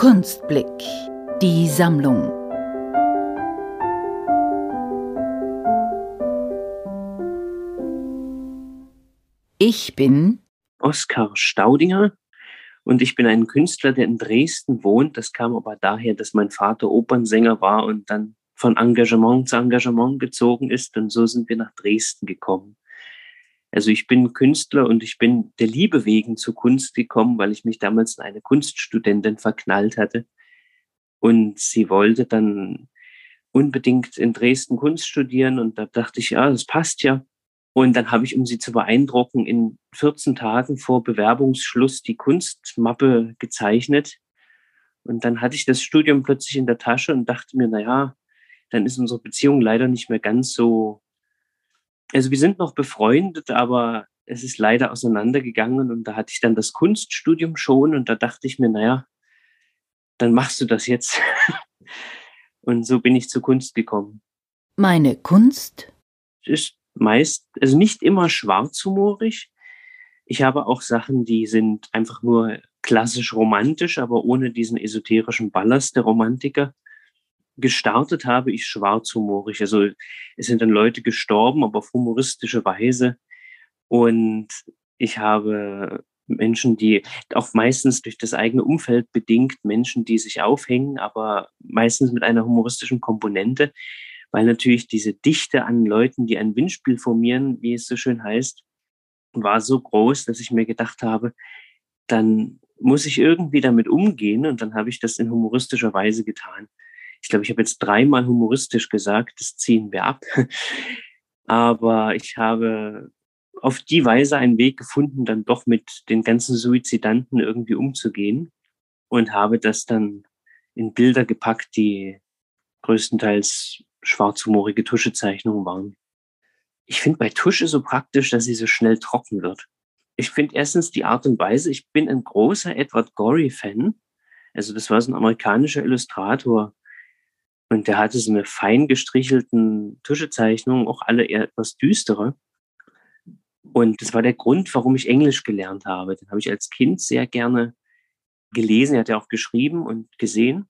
Kunstblick. Die Sammlung. Ich bin Oskar Staudinger und ich bin ein Künstler, der in Dresden wohnt. Das kam aber daher, dass mein Vater Opernsänger war und dann von Engagement zu Engagement gezogen ist und so sind wir nach Dresden gekommen. Also ich bin Künstler und ich bin der Liebe wegen zur Kunst gekommen, weil ich mich damals in eine Kunststudentin verknallt hatte. Und sie wollte dann unbedingt in Dresden Kunst studieren und da dachte ich, ja, das passt ja. Und dann habe ich, um sie zu beeindrucken, in 14 Tagen vor Bewerbungsschluss die Kunstmappe gezeichnet. Und dann hatte ich das Studium plötzlich in der Tasche und dachte mir, na ja, dann ist unsere Beziehung leider nicht mehr ganz so also wir sind noch befreundet, aber es ist leider auseinandergegangen und da hatte ich dann das Kunststudium schon und da dachte ich mir, naja, dann machst du das jetzt. und so bin ich zur Kunst gekommen. Meine Kunst? Ist meist, also nicht immer schwarzhumorig. Ich habe auch Sachen, die sind einfach nur klassisch romantisch, aber ohne diesen esoterischen Ballast der Romantiker gestartet habe ich schwarzhumorig. Also es sind dann Leute gestorben, aber auf humoristische Weise. Und ich habe Menschen, die auch meistens durch das eigene Umfeld bedingt, Menschen, die sich aufhängen, aber meistens mit einer humoristischen Komponente, weil natürlich diese Dichte an Leuten, die ein Windspiel formieren, wie es so schön heißt, war so groß, dass ich mir gedacht habe, dann muss ich irgendwie damit umgehen und dann habe ich das in humoristischer Weise getan. Ich glaube, ich habe jetzt dreimal humoristisch gesagt, das ziehen wir ab. Aber ich habe auf die Weise einen Weg gefunden, dann doch mit den ganzen Suizidanten irgendwie umzugehen und habe das dann in Bilder gepackt, die größtenteils schwarzhumorige Tuschezeichnungen waren. Ich finde bei Tusche so praktisch, dass sie so schnell trocken wird. Ich finde erstens die Art und Weise, ich bin ein großer Edward Gorey-Fan. Also das war so ein amerikanischer Illustrator, und der hatte so eine fein gestrichelten Tuschezeichnungen, auch alle eher etwas düstere. Und das war der Grund, warum ich Englisch gelernt habe. Den habe ich als Kind sehr gerne gelesen. Er hat ja auch geschrieben und gesehen.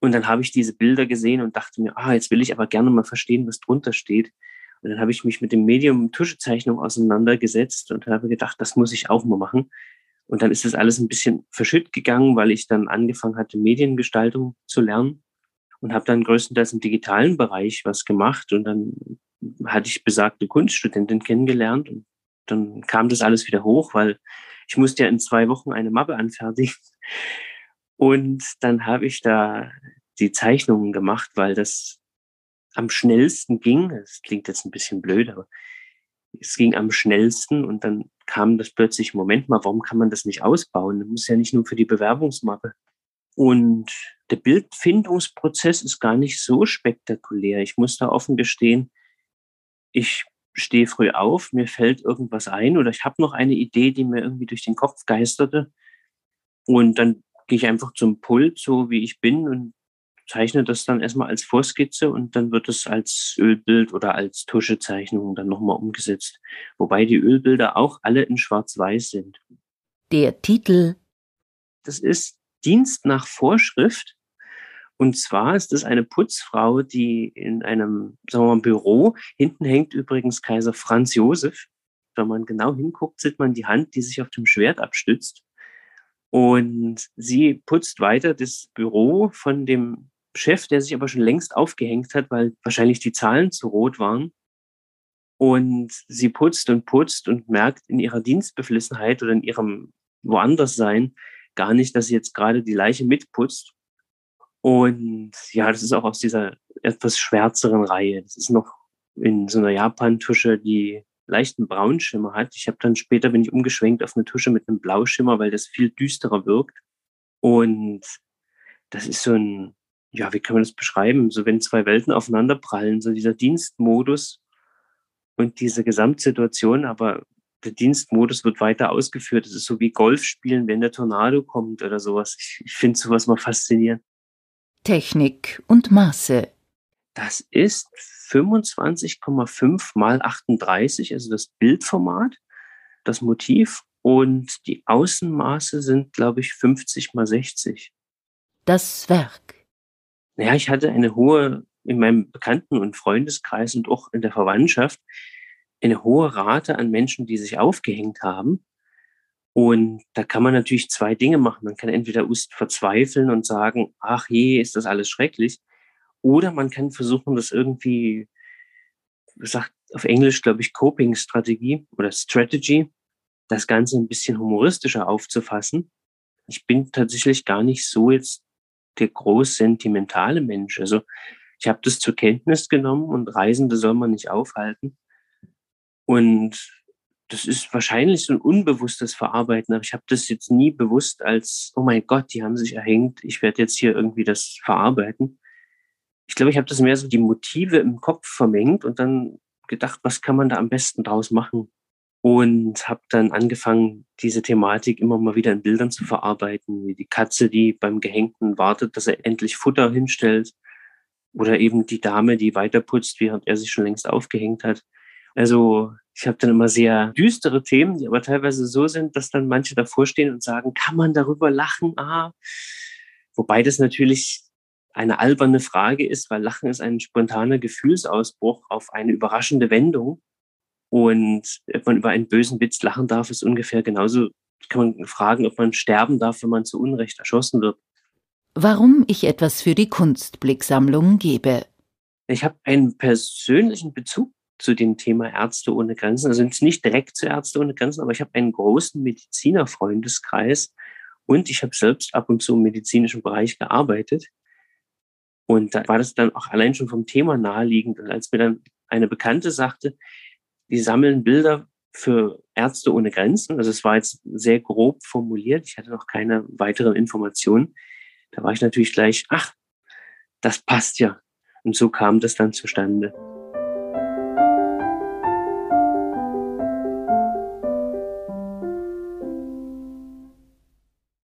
Und dann habe ich diese Bilder gesehen und dachte mir, ah, jetzt will ich aber gerne mal verstehen, was drunter steht. Und dann habe ich mich mit dem Medium Tuschezeichnung auseinandergesetzt und habe gedacht, das muss ich auch mal machen. Und dann ist das alles ein bisschen verschütt gegangen, weil ich dann angefangen hatte, Mediengestaltung zu lernen und habe dann größtenteils im digitalen Bereich was gemacht und dann hatte ich besagte Kunststudentin kennengelernt und dann kam das alles wieder hoch, weil ich musste ja in zwei Wochen eine Mappe anfertigen. Und dann habe ich da die Zeichnungen gemacht, weil das am schnellsten ging. Das klingt jetzt ein bisschen blöd, aber es ging am schnellsten und dann kam das plötzlich, Moment mal, warum kann man das nicht ausbauen? Das muss ja nicht nur für die Bewerbungsmappe. Und der Bildfindungsprozess ist gar nicht so spektakulär. Ich muss da offen gestehen, ich stehe früh auf, mir fällt irgendwas ein oder ich habe noch eine Idee, die mir irgendwie durch den Kopf geisterte. Und dann gehe ich einfach zum Pult, so wie ich bin, und zeichne das dann erstmal als Vorskizze und dann wird es als Ölbild oder als Tuschezeichnung dann nochmal umgesetzt. Wobei die Ölbilder auch alle in Schwarz-Weiß sind. Der Titel. Das ist Dienst nach Vorschrift. Und zwar ist es eine Putzfrau, die in einem sagen wir mal, Büro, hinten hängt übrigens Kaiser Franz Josef. Wenn man genau hinguckt, sieht man die Hand, die sich auf dem Schwert abstützt. Und sie putzt weiter das Büro von dem Chef, der sich aber schon längst aufgehängt hat, weil wahrscheinlich die Zahlen zu rot waren. Und sie putzt und putzt und merkt in ihrer Dienstbeflissenheit oder in ihrem woanders sein, gar nicht, dass sie jetzt gerade die Leiche mitputzt. Und ja, das ist auch aus dieser etwas schwärzeren Reihe. Das ist noch in so einer Japan-Tusche, die leichten Braunschimmer hat. Ich habe dann später bin ich umgeschwenkt auf eine Tusche mit einem Blauschimmer, weil das viel düsterer wirkt. Und das ist so ein, ja, wie kann man das beschreiben? So wenn zwei Welten aufeinander prallen, so dieser Dienstmodus und diese Gesamtsituation, aber der Dienstmodus wird weiter ausgeführt. Es ist so wie Golf spielen, wenn der Tornado kommt oder sowas. Ich, ich finde sowas mal faszinierend. Technik und Maße. Das ist 25,5 mal 38, also das Bildformat, das Motiv und die Außenmaße sind, glaube ich, 50 mal 60. Das Werk. Naja, ich hatte eine hohe, in meinem Bekannten- und Freundeskreis und auch in der Verwandtschaft, eine hohe Rate an Menschen, die sich aufgehängt haben. Und da kann man natürlich zwei Dinge machen. Man kann entweder verzweifeln und sagen, ach je, ist das alles schrecklich. Oder man kann versuchen, das irgendwie, sagt auf Englisch, glaube ich, Coping-Strategie oder Strategy, das Ganze ein bisschen humoristischer aufzufassen. Ich bin tatsächlich gar nicht so jetzt der groß sentimentale Mensch. Also ich habe das zur Kenntnis genommen und Reisende soll man nicht aufhalten. Und das ist wahrscheinlich so ein unbewusstes Verarbeiten, aber ich habe das jetzt nie bewusst als, oh mein Gott, die haben sich erhängt, ich werde jetzt hier irgendwie das verarbeiten. Ich glaube, ich habe das mehr so die Motive im Kopf vermengt und dann gedacht, was kann man da am besten draus machen? Und habe dann angefangen, diese Thematik immer mal wieder in Bildern zu verarbeiten, wie die Katze, die beim Gehängten wartet, dass er endlich Futter hinstellt, oder eben die Dame, die weiterputzt, während er sich schon längst aufgehängt hat. Also ich habe dann immer sehr düstere Themen, die aber teilweise so sind, dass dann manche davor stehen und sagen, kann man darüber lachen? Ah. Wobei das natürlich eine alberne Frage ist, weil Lachen ist ein spontaner Gefühlsausbruch auf eine überraschende Wendung. Und ob man über einen bösen Witz lachen darf, ist ungefähr genauso, kann man fragen, ob man sterben darf, wenn man zu Unrecht erschossen wird. Warum ich etwas für die Kunstblicksammlung gebe. Ich habe einen persönlichen Bezug zu dem Thema Ärzte ohne Grenzen. Also nicht direkt zu Ärzte ohne Grenzen, aber ich habe einen großen Medizinerfreundeskreis und ich habe selbst ab und zu im medizinischen Bereich gearbeitet. Und da war das dann auch allein schon vom Thema naheliegend. Und als mir dann eine Bekannte sagte, die sammeln Bilder für Ärzte ohne Grenzen, also es war jetzt sehr grob formuliert, ich hatte noch keine weiteren Informationen, da war ich natürlich gleich, ach, das passt ja. Und so kam das dann zustande.